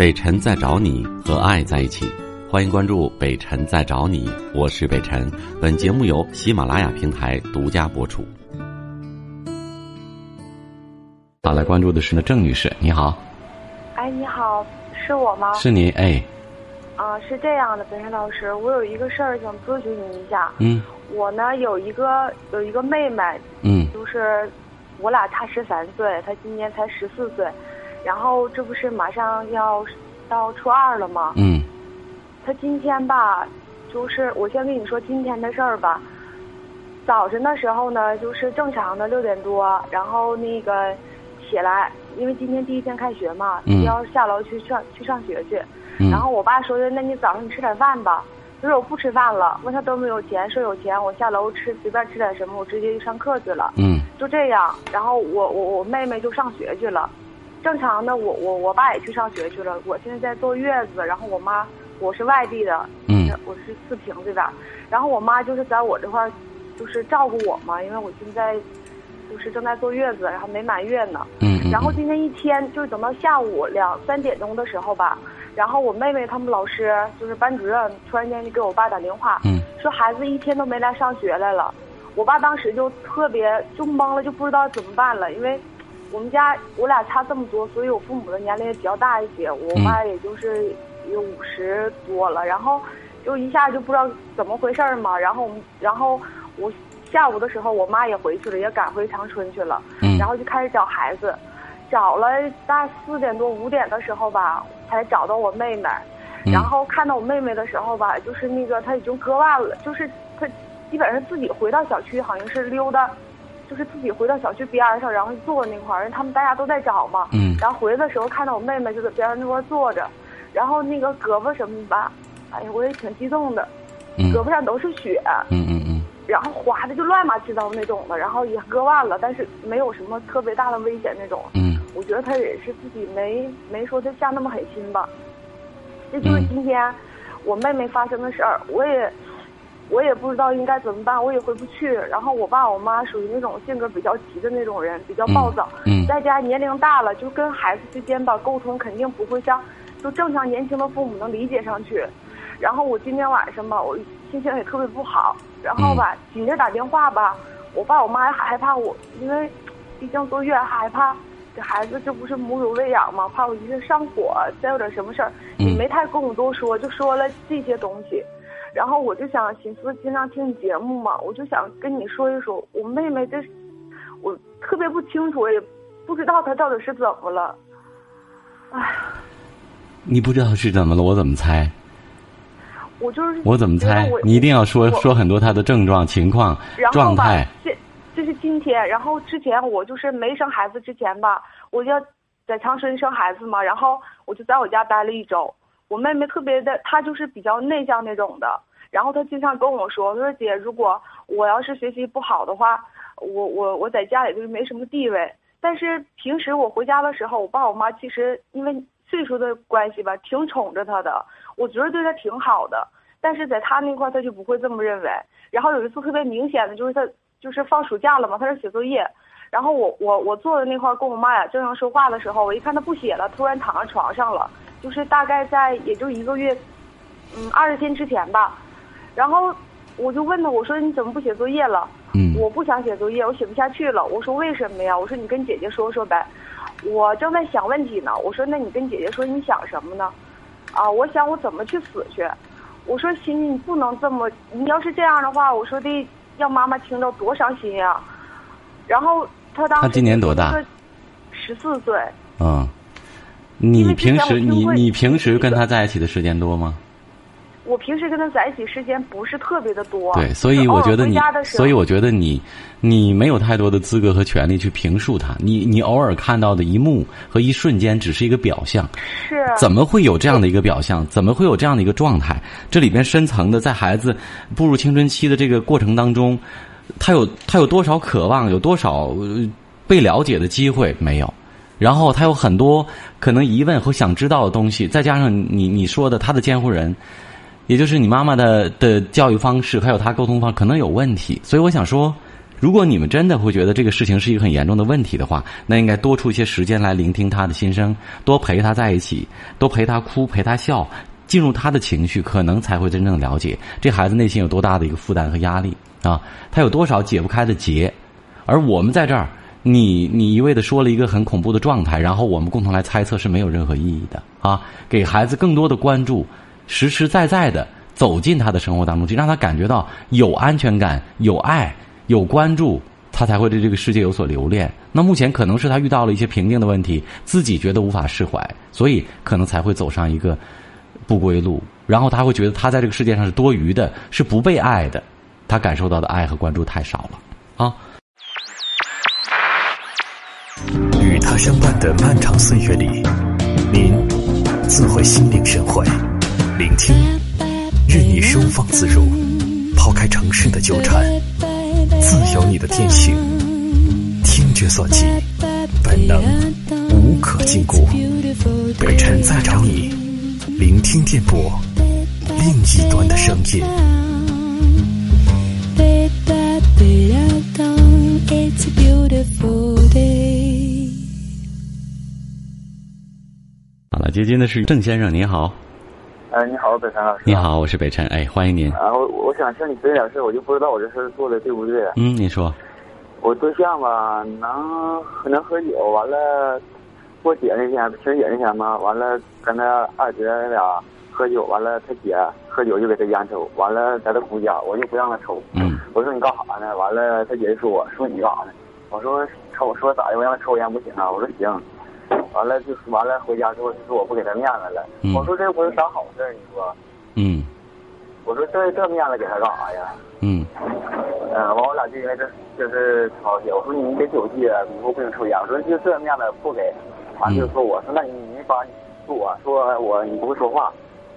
北辰在找你和爱在一起，欢迎关注北辰在找你，我是北辰。本节目由喜马拉雅平台独家播出。好，来关注的是呢郑女士，你好，哎，你好，是我吗？是你哎，啊，是这样的，北辰老师，我有一个事儿想咨询你一下。嗯我呢有一个有一个妹妹，嗯就是我俩差十三岁，她今年才十四岁，然后这不是马上要到初二了吗？嗯他今天吧，就是我先跟你说今天的事儿吧。早晨的时候呢，就是正常的六点多，然后那个起来，因为今天第一天开学嘛，嗯要下楼去上去上学去。嗯，然后我爸说的，那你早上你吃点饭吧。他说我不吃饭了，问他都没有钱，说有钱，我下楼吃随便吃点什么，我直接就上课去了。嗯就这样，然后我我我妹妹就上学去了。正常的，我我我爸也去上学去了。我现在在坐月子，然后我妈我是外地的，嗯我是四平这边，然后我妈就是在我这块儿，就是照顾我嘛，因为我现在就是正在坐月子，然后没满月呢。嗯嗯，然后今天一天就是等到下午两三点钟的时候吧，然后我妹妹他们老师就是班主任突然间就给我爸打电话，嗯说孩子一天都没来上学来了。我爸当时就特别就懵了，就不知道怎么办了，因为我们家我俩差这么多，所以我父母的年龄也比较大一些，我妈也就是有五十多了，然后就一下就不知道怎么回事儿嘛，然后我们然后我下午的时候我妈也回去了，也赶回长春去了。嗯然后就开始找孩子，找了大四点多五点的时候吧，才找到我妹妹。嗯然后看到我妹妹的时候吧，就是那个她已经割腕了，就是她基本上自己回到小区，好像是溜达，就是自己回到小区边儿上，然后坐那块儿，他们大家都在找嘛。嗯然后回来的时候看到我妹妹就在边上那块儿坐着，然后那个胳膊什么吧，哎呀，我也挺激动的，嗯胳膊上都是血。嗯嗯嗯然后划的就乱八七糟那种的，然后也割腕了，但是没有什么特别大的危险那种。嗯我觉得他也是自己没没说他下那么狠心吧。这就是嗯今天我妹妹发生的事儿，我也我也不知道应该怎么办，我也回不去。然后我爸我妈属于那种性格比较急的那种人，比较暴躁。嗯在家年龄大了，就跟孩子之间吧沟通肯定不会像就正常年轻的父母能理解上去。然后我今天晚上吧，我心情也特别不好，然后吧紧着打电话吧，我爸我妈还害怕我，因为毕竟坐月还害怕这孩子这不是母乳喂养嘛，怕我一个上火，再有点什么事儿，嗯。也没太跟我多说，就说了这些东西。然后我就想寻思经常听你节目嘛，我就想跟你说一说，我妹妹这我特别不清楚，也不知道她到底是怎么了。哎，你不知道是怎么了，我怎么猜？我就是我怎么猜？你一定要说说很多她的症状、情况、状态。，这这是今天，然后之前我就是没生孩子之前吧，我就在长春生孩子嘛，然后我就在我家待了一周。我妹妹特别的，她就是比较内向那种的，然后她经常跟我说，她说姐，如果我要是学习不好的话，我我我在家里就是没什么地位。但是平时我回家的时候，我爸我妈其实因为岁数的关系吧，挺宠着她的，我觉得对她挺好的。但是在她那块，她就不会这么认为。然后有一次特别明显的就是她就是放暑假了嘛，她是写作业，然后我我我坐在那块跟我妈俩正常说话的时候，我一看她不写了，突然躺在床上了，就是大概在也就一个月，嗯二十天之前吧，然后我就问他，我说你怎么不写作业了？嗯我不想写作业，我写不下去了。我说为什么呀？我说你跟姐姐说说呗。我正在想问题呢。我说那你跟姐姐说你想什么呢？啊，我想我怎么去死去。我说欣欣，你不能这么，你要是这样的话，我说的让妈妈听到多伤心呀。然后他当时他今年多大？十四岁。嗯，因你平时你你平时跟他在一起的时间多吗？我平时跟他在一起时间不是特别的多。对，所以我觉得你所以我觉得你，你没有太多的资格和权利去评述他。你你偶尔看到的一幕和一瞬间，只是一个表象。是怎么会有这样的一个表象？怎么会有这样的一个状态？这里边深层的，在孩子步入青春期的这个过程当中，他有他有多少渴望，有多少呃被了解的机会没有？然后他有很多可能疑问和想知道的东西，再加上你你说的他的监护人，也就是你妈妈的的教育方式，还有他沟通方可能有问题。所以我想说，如果你们真的会觉得这个事情是一个很严重的问题的话，那应该多出一些时间来聆听他的心声，多陪他在一起，多陪他哭，陪他笑，进入他的情绪，可能才会真正了解这孩子内心有多大的一个负担和压力啊，他有多少解不开的结。而我们在这儿，你你一味的说了一个很恐怖的状态，然后我们共同来猜测是没有任何意义的啊！给孩子更多的关注，实实在在的走进他的生活当中去，让他感觉到有安全感、有爱、有关注，他才会对这个世界有所留恋。那目前可能是他遇到了一些瓶颈的问题，自己觉得无法释怀，所以可能才会走上一个不归路。然后他会觉得他在这个世界上是多余的，是不被爱的，他感受到的爱和关注太少了啊。相伴的漫长岁月里，您自会心领神会。聆听，任你收放自如，抛开城市的纠缠，自由你的天性。听觉所及，本能无可禁锢。北辰在找你，聆听电波，另一端的声音。接近的是郑先生，您好。哎，你好，北辰老师。你好，我是北辰，哎，欢迎您。啊，我我想向你咨询点事，我就不知道我这事做的对不对。嗯，你说。我对象吧，能能喝酒，完了过节那天，情人节那天嘛，完了跟他二姐俩喝酒，完了他姐喝酒就给他烟抽，完了在他姑家，我就不让他抽。嗯。我说你干啥呢？完了他姐就说我说你干啥呢？我说抽，说咋的？我让他抽烟不行啊？我说行。完了就完了，回家之后就说我不给他面子了。我说这不是啥好事你说？嗯。我说这这面子给他干啥呀？嗯。嗯，完我俩就因为这就是吵起。我说你给酒戒，以后不能抽烟。我说就这面子不给，完就说我说那你你把说我说我你不会说话。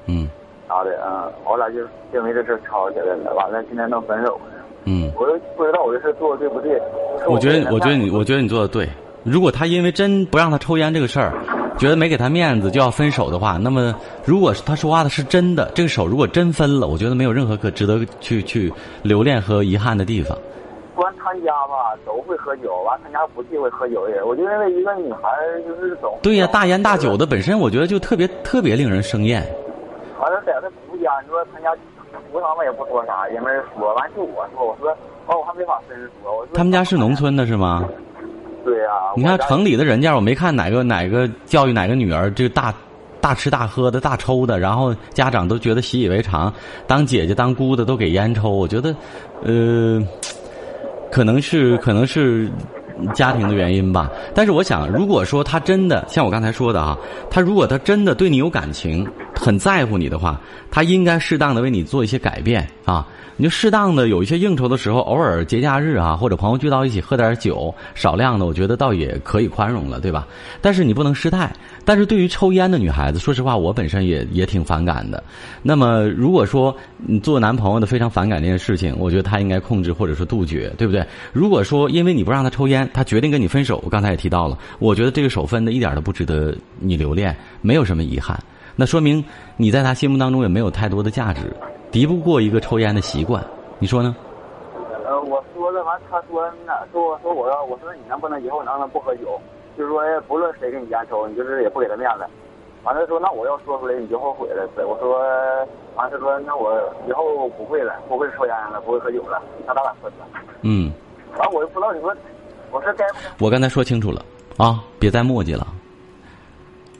嗯。啥的嗯，我俩就因为这事吵起来了。完了今天闹分手了。嗯。我就不知道我这事做的对不对。我觉得我觉得你我觉得你做的对。如果他因为真不让他抽烟这个事儿，觉得没给他面子就要分手的话，那么如果他说话的是真的，这个手如果真分了，我觉得没有任何可值得去去留恋和遗憾的地方。关他家吧，都会喝酒，完他家不忌讳喝酒的人，我就认为一个女孩就是总对呀，大烟大酒的本身，我觉得就特别特别令人生厌。完了，在他姑家，你说他家姑他们也不说啥，也没人说，完就我说，我说哦，我还没法跟人说他们家是农村的是吗？对呀，你看城里的人家，我没看哪个哪个教育哪个女儿就大，大吃大喝的大抽的，然后家长都觉得习以为常，当姐姐当姑的都给烟抽，我觉得，呃，可能是可能是家庭的原因吧。但是我想，如果说他真的像我刚才说的啊，他如果他真的对你有感情，很在乎你的话，他应该适当的为你做一些改变啊。你就适当的有一些应酬的时候，偶尔节假日啊，或者朋友聚到一起喝点酒，少量的，我觉得倒也可以宽容了，对吧？但是你不能失态。但是对于抽烟的女孩子，说实话，我本身也也挺反感的。那么如果说你做男朋友的非常反感这件事情，我觉得他应该控制或者是杜绝，对不对？如果说因为你不让他抽烟，他决定跟你分手，我刚才也提到了，我觉得这个手分的一点都不值得你留恋，没有什么遗憾。那说明你在他心目当中也没有太多的价值。敌不过一个抽烟的习惯，你说呢？呃，我说了完，他说那说说我要我说你能不能以后能不能不喝酒？就是说不论谁给你烟抽，你就是也不给他面子。完了说那我要说出来你就后悔了。我说完他说那我以后不会了，不会抽烟了，不会喝酒了，那咱俩分了。嗯。完我就不知道你说我说该。我刚才说清楚了啊，别再墨迹了。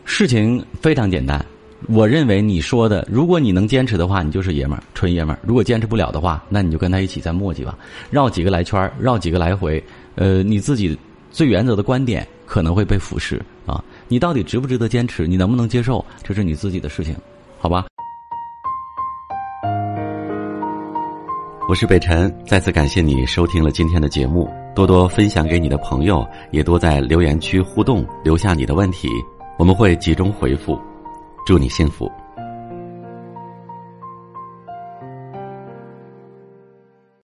事情非常简单。我认为你说的，如果你能坚持的话，你就是爷们儿，纯爷们儿；如果坚持不了的话，那你就跟他一起再磨叽吧，绕几个来圈绕几个来回，呃，你自己最原则的观点可能会被腐蚀啊。你到底值不值得坚持？你能不能接受？这是你自己的事情，好吧？我是北辰，再次感谢你收听了今天的节目，多多分享给你的朋友，也多在留言区互动，留下你的问题，我们会集中回复。祝你幸福。